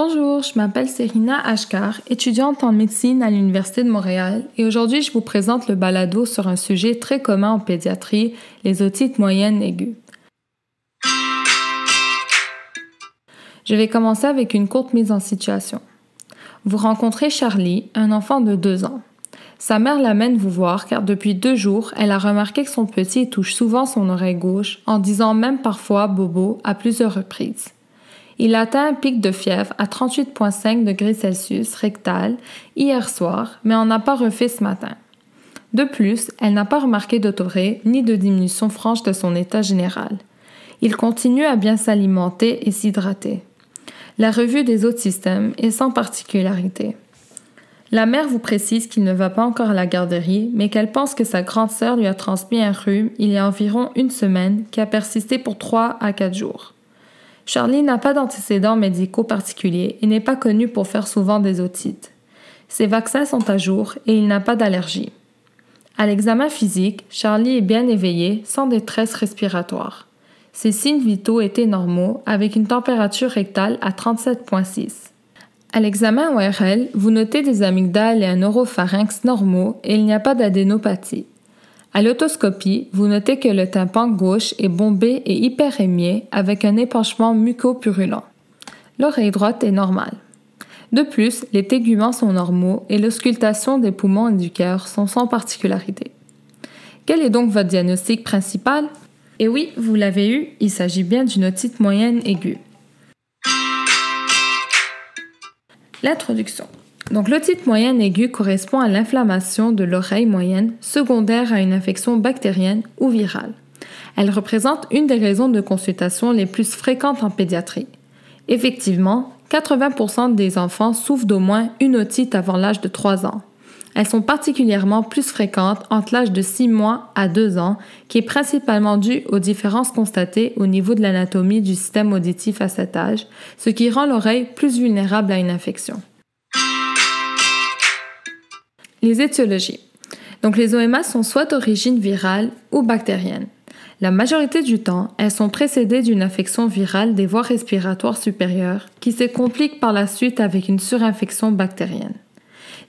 Bonjour, je m'appelle Serena Ashkar, étudiante en médecine à l'Université de Montréal, et aujourd'hui je vous présente le balado sur un sujet très commun en pédiatrie, les otites moyennes aiguës. Je vais commencer avec une courte mise en situation. Vous rencontrez Charlie, un enfant de 2 ans. Sa mère l'amène vous voir car depuis deux jours, elle a remarqué que son petit touche souvent son oreille gauche en disant même parfois bobo à plusieurs reprises. Il atteint un pic de fièvre à 38,5 degrés Celsius rectal hier soir, mais en n'a pas refait ce matin. De plus, elle n'a pas remarqué d'autoré ni de diminution franche de son état général. Il continue à bien s'alimenter et s'hydrater. La revue des autres systèmes est sans particularité. La mère vous précise qu'il ne va pas encore à la garderie, mais qu'elle pense que sa grande sœur lui a transmis un rhume il y a environ une semaine qui a persisté pour 3 à 4 jours. Charlie n'a pas d'antécédents médicaux particuliers et n'est pas connu pour faire souvent des otites. Ses vaccins sont à jour et il n'a pas d'allergie. À l'examen physique, Charlie est bien éveillé, sans détresse respiratoire. Ses signes vitaux étaient normaux, avec une température rectale à 37,6. À l'examen ORL, vous notez des amygdales et un oropharynx normaux et il n'y a pas d'adénopathie. À l'autoscopie, vous notez que le tympan gauche est bombé et hyperémié avec un épanchement mucopurulent. L'oreille droite est normale. De plus, les téguments sont normaux et l'auscultation des poumons et du cœur sont sans particularité. Quel est donc votre diagnostic principal? Eh oui, vous l'avez eu, il s'agit bien d'une otite moyenne aiguë. L'introduction. Donc l'otite moyenne aiguë correspond à l'inflammation de l'oreille moyenne secondaire à une infection bactérienne ou virale. Elle représente une des raisons de consultation les plus fréquentes en pédiatrie. Effectivement, 80% des enfants souffrent d'au moins une otite avant l'âge de 3 ans. Elles sont particulièrement plus fréquentes entre l'âge de 6 mois à 2 ans, qui est principalement dû aux différences constatées au niveau de l'anatomie du système auditif à cet âge, ce qui rend l'oreille plus vulnérable à une infection. Les étiologies. Donc les OMA sont soit d'origine virale ou bactérienne. La majorité du temps, elles sont précédées d'une infection virale des voies respiratoires supérieures qui se complique par la suite avec une surinfection bactérienne.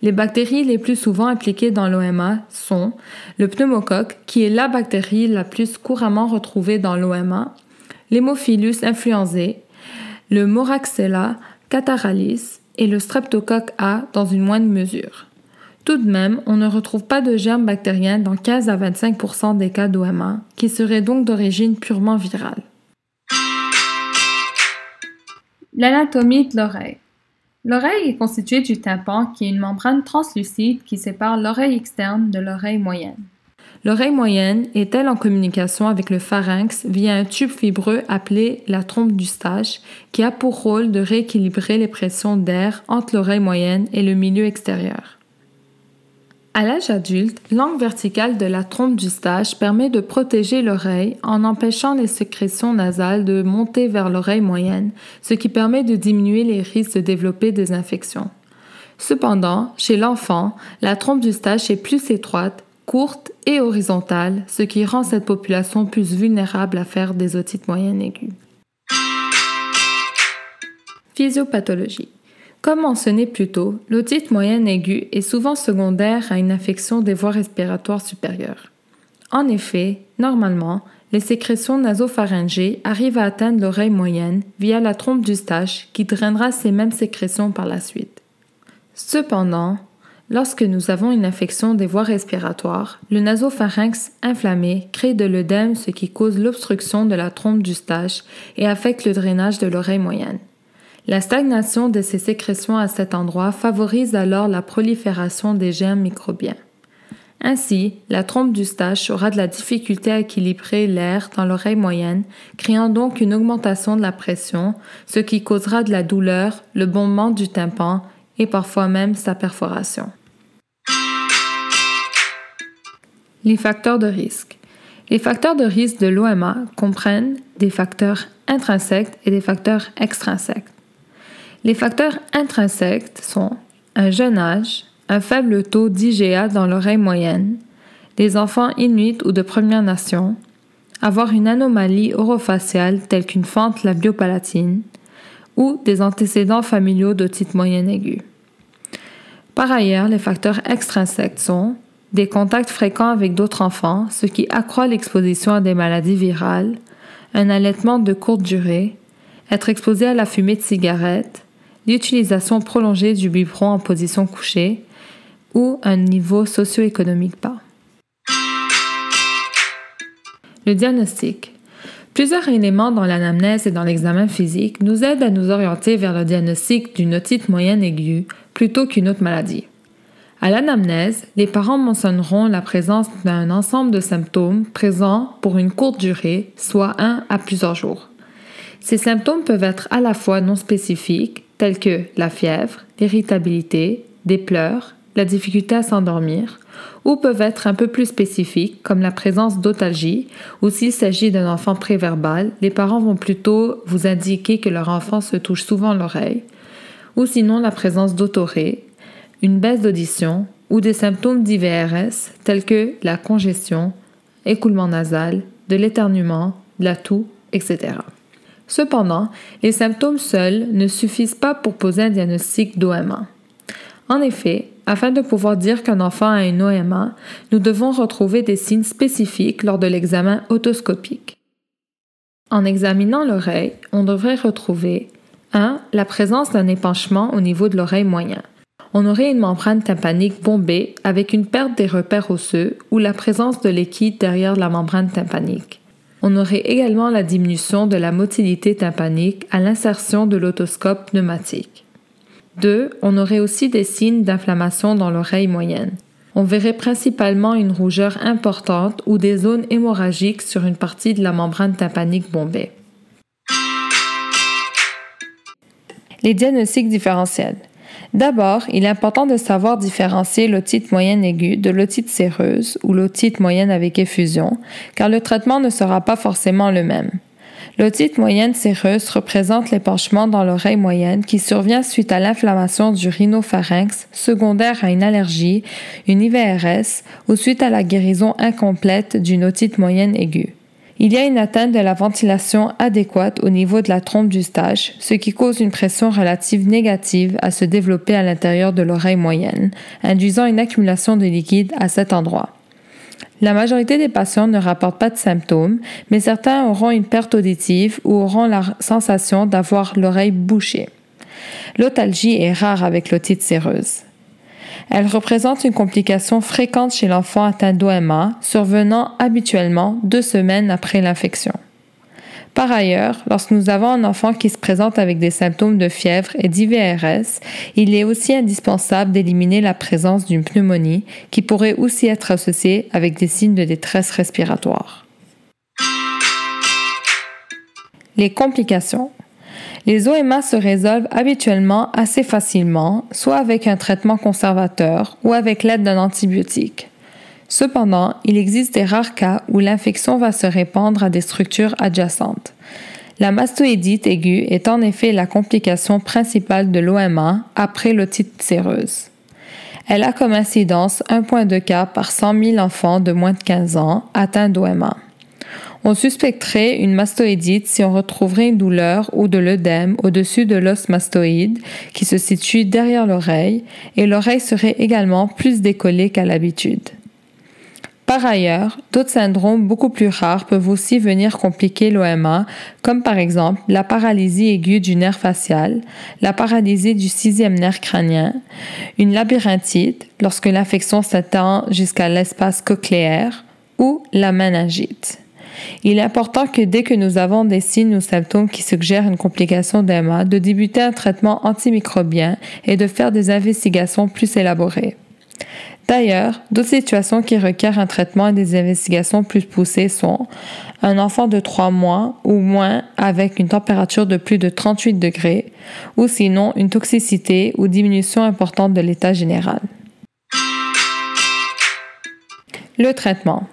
Les bactéries les plus souvent impliquées dans l'OMA sont le pneumocoque, qui est la bactérie la plus couramment retrouvée dans l'OMA, l'hémophilus influenzae, le Moraxella cataralis et le streptocoque A dans une moindre mesure. Tout de même, on ne retrouve pas de germes bactériens dans 15 à 25% des cas d'OMA, qui seraient donc d'origine purement virale. L'anatomie de l'oreille. L'oreille est constituée du tympan qui est une membrane translucide qui sépare l'oreille externe de l'oreille moyenne. L'oreille moyenne est-elle en communication avec le pharynx via un tube fibreux appelé la trompe d'Eustache qui a pour rôle de rééquilibrer les pressions d'air entre l'oreille moyenne et le milieu extérieur. À l'âge adulte, l'angle vertical de la trompe d'Eustache permet de protéger l'oreille en empêchant les sécrétions nasales de monter vers l'oreille moyenne, ce qui permet de diminuer les risques de développer des infections. Cependant, chez l'enfant, la trompe d'Eustache est plus étroite, courte et horizontale, ce qui rend cette population plus vulnérable à faire des otites moyennes aiguës. Physiopathologie. Comme mentionné plus tôt, l'otite moyenne aiguë est souvent secondaire à une infection des voies respiratoires supérieures. En effet, normalement, les sécrétions nasopharyngées arrivent à atteindre l'oreille moyenne via la trompe d'Eustache qui drainera ces mêmes sécrétions par la suite. Cependant, lorsque nous avons une infection des voies respiratoires, le nasopharynx inflammé crée de l'œdème ce qui cause l'obstruction de la trompe d'Eustache et affecte le drainage de l'oreille moyenne. La stagnation de ces sécrétions à cet endroit favorise alors la prolifération des germes microbiens. Ainsi, la trompe d'Eustache aura de la difficulté à équilibrer l'air dans l'oreille moyenne, créant donc une augmentation de la pression, ce qui causera de la douleur, le bombement du tympan et parfois même sa perforation. Les facteurs de risque. Les facteurs de risque de l'OMA comprennent des facteurs intrinsèques et des facteurs extrinsèques. Les facteurs intrinsèques sont un jeune âge, un faible taux d'IGA dans l'oreille moyenne, des enfants inuits ou de Première Nation, avoir une anomalie orofaciale telle qu'une fente labiopalatine, ou des antécédents familiaux d'otite moyenne aiguë. Par ailleurs, les facteurs extrinsèques sont des contacts fréquents avec d'autres enfants, ce qui accroît l'exposition à des maladies virales, un allaitement de courte durée, être exposé à la fumée de cigarettes, l'utilisation prolongée du biberon en position couchée ou un niveau socio-économique bas. Le diagnostic. Plusieurs éléments dans l'anamnèse et dans l'examen physique nous aident à nous orienter vers le diagnostic d'une otite moyenne aiguë plutôt qu'une autre maladie. À l'anamnèse, les parents mentionneront la présence d'un ensemble de symptômes présents pour une courte durée, soit un à plusieurs jours. Ces symptômes peuvent être à la fois non spécifiques, tels que la fièvre, l'irritabilité, des pleurs, la difficulté à s'endormir, ou peuvent être un peu plus spécifiques, comme la présence d'otalgie, ou s'il s'agit d'un enfant préverbal, les parents vont plutôt vous indiquer que leur enfant se touche souvent l'oreille, ou sinon la présence d'autorée, une baisse d'audition ou des symptômes d'IVRS tels que la congestion, écoulement nasal, de l'éternuement, de la toux, etc. Cependant, les symptômes seuls ne suffisent pas pour poser un diagnostic d'OMA. En effet, afin de pouvoir dire qu'un enfant a une OMA, nous devons retrouver des signes spécifiques lors de l'examen otoscopique. En examinant l'oreille, on devrait retrouver 1. La présence d'un épanchement au niveau de l'oreille moyen on aurait une membrane tympanique bombée avec une perte des repères osseux ou la présence de liquide derrière la membrane tympanique. On aurait également la diminution de la motilité tympanique à l'insertion de l'autoscope pneumatique. 2. On aurait aussi des signes d'inflammation dans l'oreille moyenne. On verrait principalement une rougeur importante ou des zones hémorragiques sur une partie de la membrane tympanique bombée. Les diagnostics différentiels. D'abord, il est important de savoir différencier l'otite moyenne aiguë de l'otite séreuse ou l'otite moyenne avec effusion, car le traitement ne sera pas forcément le même. L'otite moyenne séreuse représente l'épanchement dans l'oreille moyenne qui survient suite à l'inflammation du rhinopharynx secondaire à une allergie, une IVRS ou suite à la guérison incomplète d'une otite moyenne aiguë. Il y a une atteinte de la ventilation adéquate au niveau de la trompe du stage, ce qui cause une pression relative négative à se développer à l'intérieur de l'oreille moyenne, induisant une accumulation de liquide à cet endroit. La majorité des patients ne rapportent pas de symptômes, mais certains auront une perte auditive ou auront la sensation d'avoir l'oreille bouchée. L'otalgie est rare avec l'otite séreuse. Elle représente une complication fréquente chez l'enfant atteint d'OMA, survenant habituellement deux semaines après l'infection. Par ailleurs, lorsque nous avons un enfant qui se présente avec des symptômes de fièvre et d'IVRS, il est aussi indispensable d'éliminer la présence d'une pneumonie qui pourrait aussi être associée avec des signes de détresse respiratoire. Les complications. Les OMA se résolvent habituellement assez facilement, soit avec un traitement conservateur ou avec l'aide d'un antibiotique. Cependant, il existe des rares cas où l'infection va se répandre à des structures adjacentes. La mastoïdite aiguë est en effet la complication principale de l'OMA après l'otite séreuse. Elle a comme incidence 1,2 cas par 100 000 enfants de moins de 15 ans atteints d'OMA. On suspecterait une mastoïdite si on retrouverait une douleur ou de l'œdème au-dessus de l'os mastoïde qui se situe derrière l'oreille et l'oreille serait également plus décollée qu'à l'habitude. Par ailleurs, d'autres syndromes beaucoup plus rares peuvent aussi venir compliquer l'OMA, comme par exemple la paralysie aiguë du nerf facial, la paralysie du sixième nerf crânien, une labyrinthite lorsque l'infection s'étend jusqu'à l'espace cochléaire ou la méningite. Il est important que dès que nous avons des signes ou symptômes qui suggèrent une complication d'EMA, de débuter un traitement antimicrobien et de faire des investigations plus élaborées. D'ailleurs, d'autres situations qui requièrent un traitement et des investigations plus poussées sont un enfant de 3 mois ou moins avec une température de plus de 38 degrés ou sinon une toxicité ou diminution importante de l'état général. Le traitement.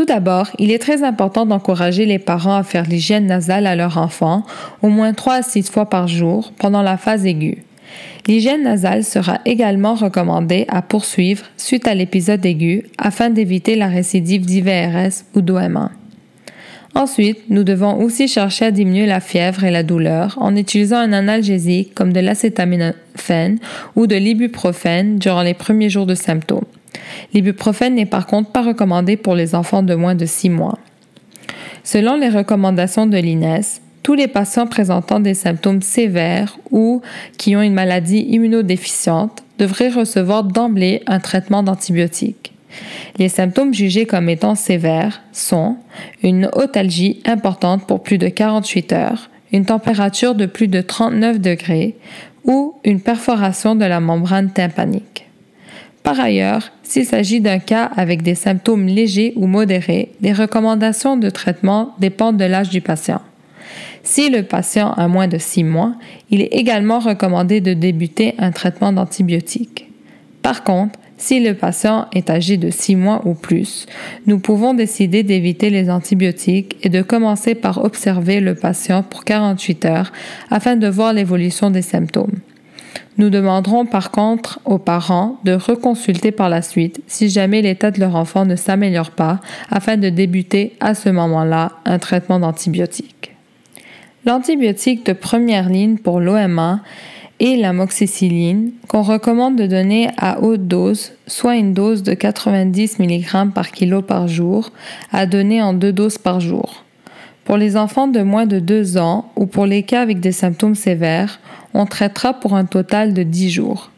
Tout d'abord, il est très important d'encourager les parents à faire l'hygiène nasale à leur enfant au moins 3 à 6 fois par jour pendant la phase aiguë. L'hygiène nasale sera également recommandée à poursuivre suite à l'épisode aigu afin d'éviter la récidive d'IVRS ou d'OMA. Ensuite, nous devons aussi chercher à diminuer la fièvre et la douleur en utilisant un analgésique comme de l'acétaminophène ou de l'ibuprofène durant les premiers jours de symptômes. L'ibuprofène n'est par contre pas recommandé pour les enfants de moins de 6 mois. Selon les recommandations de l'INES, tous les patients présentant des symptômes sévères ou qui ont une maladie immunodéficiente devraient recevoir d'emblée un traitement d'antibiotiques. Les symptômes jugés comme étant sévères sont une otalgie importante pour plus de 48 heures, une température de plus de 39 degrés ou une perforation de la membrane tympanique. Par ailleurs, s'il s'agit d'un cas avec des symptômes légers ou modérés, les recommandations de traitement dépendent de l'âge du patient. Si le patient a moins de 6 mois, il est également recommandé de débuter un traitement d'antibiotiques. Par contre, si le patient est âgé de 6 mois ou plus, nous pouvons décider d'éviter les antibiotiques et de commencer par observer le patient pour 48 heures afin de voir l'évolution des symptômes. Nous demanderons par contre aux parents de reconsulter par la suite si jamais l'état de leur enfant ne s'améliore pas afin de débuter à ce moment-là un traitement d'antibiotiques. L'antibiotique de première ligne pour l'OMA et l'amoxicilline qu'on recommande de donner à haute dose, soit une dose de 90 mg par kilo par jour, à donner en deux doses par jour. Pour les enfants de moins de 2 ans ou pour les cas avec des symptômes sévères, on traitera pour un total de 10 jours.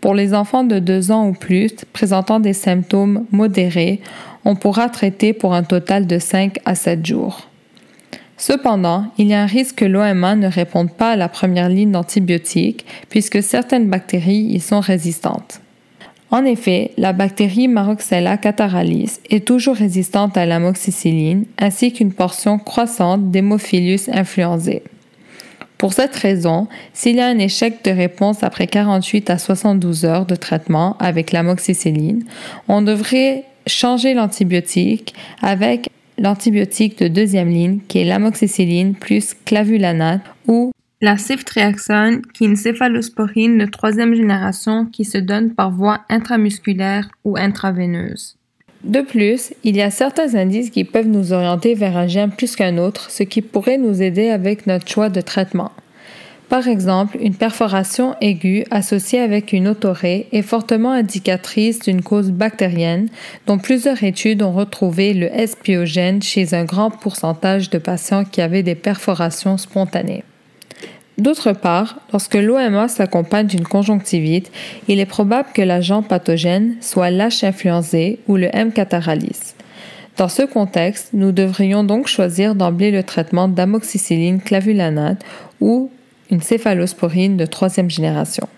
Pour les enfants de 2 ans ou plus présentant des symptômes modérés, on pourra traiter pour un total de 5 à 7 jours. Cependant, il y a un risque que l'OMA ne réponde pas à la première ligne d'antibiotiques puisque certaines bactéries y sont résistantes. En effet, la bactérie Maroxella cataralis est toujours résistante à l'amoxicilline ainsi qu'une portion croissante d'Hémophilus influenzae. Pour cette raison, s'il y a un échec de réponse après 48 à 72 heures de traitement avec l'amoxicilline, on devrait changer l'antibiotique avec l'antibiotique de deuxième ligne qui est l'amoxicilline plus clavulanate ou la ceftriaxone qui est une céphalosporine de troisième génération qui se donne par voie intramusculaire ou intraveineuse. De plus, il y a certains indices qui peuvent nous orienter vers un gène plus qu'un autre, ce qui pourrait nous aider avec notre choix de traitement. Par exemple, une perforation aiguë associée avec une autorée est fortement indicatrice d'une cause bactérienne dont plusieurs études ont retrouvé le SPO-gène chez un grand pourcentage de patients qui avaient des perforations spontanées. D'autre part, lorsque l'OMA s'accompagne d'une conjonctivite, il est probable que l'agent pathogène soit l'H influenzé ou le M cataralis. Dans ce contexte, nous devrions donc choisir d'emblée le traitement d'amoxicilline clavulanate ou une céphalosporine de troisième génération.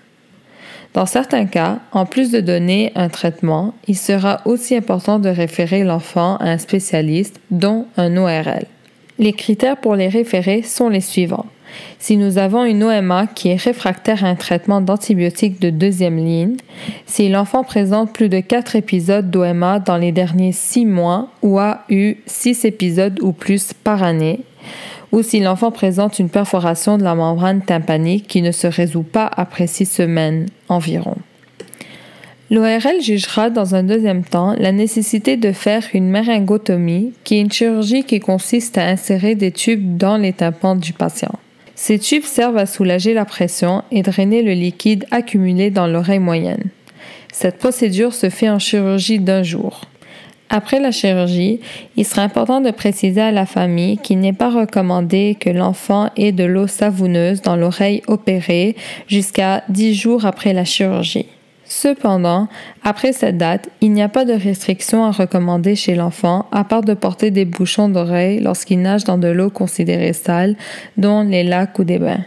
Dans certains cas, en plus de donner un traitement, il sera aussi important de référer l'enfant à un spécialiste, dont un ORL. Les critères pour les référer sont les suivants. Si nous avons une OMA qui est réfractaire à un traitement d'antibiotiques de deuxième ligne, si l'enfant présente plus de 4 épisodes d'OMA dans les derniers 6 mois ou a eu 6 épisodes ou plus par année, ou si l'enfant présente une perforation de la membrane tympanique qui ne se résout pas après six semaines environ. L'ORL jugera dans un deuxième temps la nécessité de faire une méringotomie, qui est une chirurgie qui consiste à insérer des tubes dans les tympans du patient. Ces tubes servent à soulager la pression et drainer le liquide accumulé dans l'oreille moyenne. Cette procédure se fait en chirurgie d'un jour. Après la chirurgie, il sera important de préciser à la famille qu'il n'est pas recommandé que l'enfant ait de l'eau savouneuse dans l'oreille opérée jusqu'à 10 jours après la chirurgie. Cependant, après cette date, il n'y a pas de restriction à recommander chez l'enfant à part de porter des bouchons d'oreille lorsqu'il nage dans de l'eau considérée sale, dont les lacs ou des bains.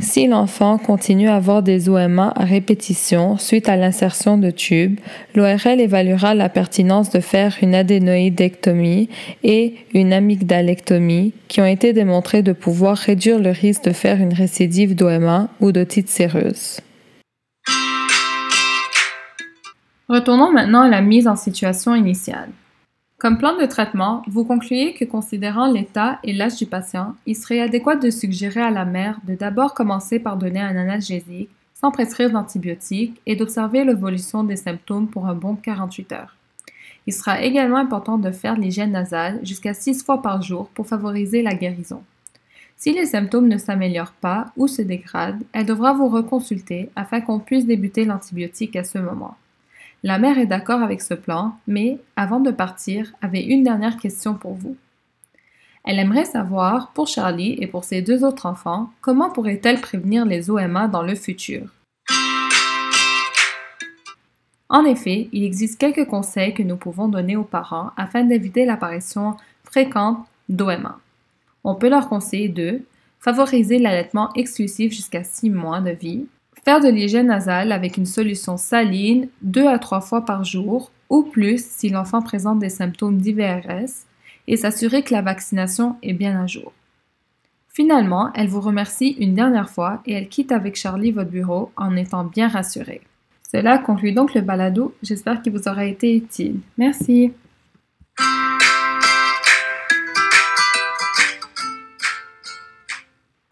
Si l'enfant continue à avoir des OMA à répétition suite à l'insertion de tubes, l'ORL évaluera la pertinence de faire une adénoïdectomie et une amygdalectomie qui ont été démontrées de pouvoir réduire le risque de faire une récidive d'OMA ou d'otite séreuse. Retournons maintenant à la mise en situation initiale. Comme plan de traitement, vous concluez que considérant l'état et l'âge du patient, il serait adéquat de suggérer à la mère de d'abord commencer par donner un analgésique sans prescrire d'antibiotiques et d'observer l'évolution des symptômes pour un bon 48 heures. Il sera également important de faire l'hygiène nasale jusqu'à 6 fois par jour pour favoriser la guérison. Si les symptômes ne s'améliorent pas ou se dégradent, elle devra vous reconsulter afin qu'on puisse débuter l'antibiotique à ce moment. La mère est d'accord avec ce plan, mais avant de partir, avait une dernière question pour vous. Elle aimerait savoir, pour Charlie et pour ses deux autres enfants, comment pourrait-elle prévenir les OMA dans le futur? En effet, il existe quelques conseils que nous pouvons donner aux parents afin d'éviter l'apparition fréquente d'OMA. On peut leur conseiller de favoriser l'allaitement exclusif jusqu'à 6 mois de vie, faire de l'hygiène nasale avec une solution saline 2 à 3 fois par jour ou plus si l'enfant présente des symptômes d'IVRS, et s'assurer que la vaccination est bien à jour. Finalement, elle vous remercie une dernière fois et elle quitte avec Charlie votre bureau en étant bien rassurée. Cela conclut donc le balado. J'espère qu'il vous aura été utile. Merci.